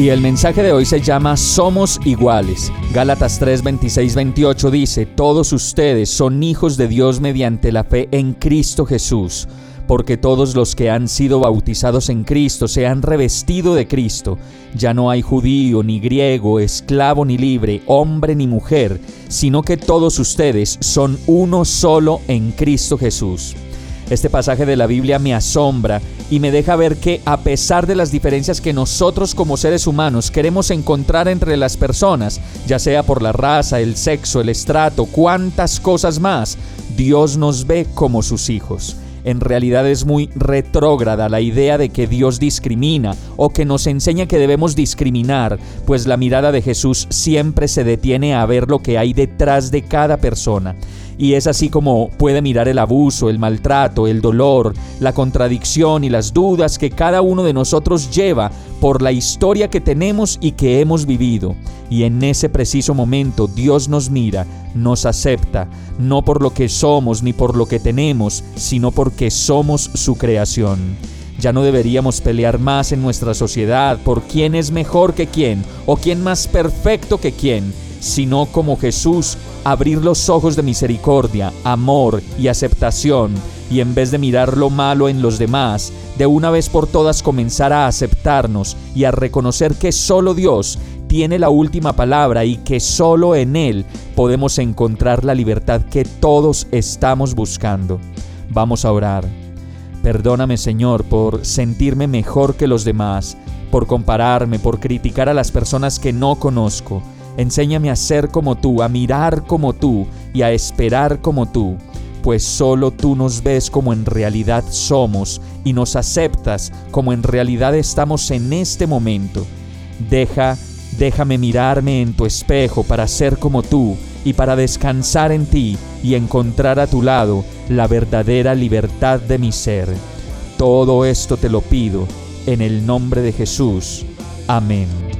Y el mensaje de hoy se llama Somos iguales. Gálatas 3, 26, 28 dice, Todos ustedes son hijos de Dios mediante la fe en Cristo Jesús porque todos los que han sido bautizados en Cristo se han revestido de Cristo. Ya no hay judío, ni griego, esclavo, ni libre, hombre, ni mujer, sino que todos ustedes son uno solo en Cristo Jesús. Este pasaje de la Biblia me asombra y me deja ver que a pesar de las diferencias que nosotros como seres humanos queremos encontrar entre las personas, ya sea por la raza, el sexo, el estrato, cuantas cosas más, Dios nos ve como sus hijos. En realidad es muy retrógrada la idea de que Dios discrimina o que nos enseña que debemos discriminar, pues la mirada de Jesús siempre se detiene a ver lo que hay detrás de cada persona. Y es así como puede mirar el abuso, el maltrato, el dolor, la contradicción y las dudas que cada uno de nosotros lleva por la historia que tenemos y que hemos vivido. Y en ese preciso momento Dios nos mira, nos acepta, no por lo que somos ni por lo que tenemos, sino porque somos su creación. Ya no deberíamos pelear más en nuestra sociedad por quién es mejor que quién o quién más perfecto que quién sino como Jesús, abrir los ojos de misericordia, amor y aceptación, y en vez de mirar lo malo en los demás, de una vez por todas comenzar a aceptarnos y a reconocer que solo Dios tiene la última palabra y que solo en Él podemos encontrar la libertad que todos estamos buscando. Vamos a orar. Perdóname Señor por sentirme mejor que los demás, por compararme, por criticar a las personas que no conozco Enséñame a ser como tú, a mirar como tú y a esperar como tú, pues solo tú nos ves como en realidad somos y nos aceptas como en realidad estamos en este momento. Deja, déjame mirarme en tu espejo para ser como tú y para descansar en ti y encontrar a tu lado la verdadera libertad de mi ser. Todo esto te lo pido en el nombre de Jesús. Amén.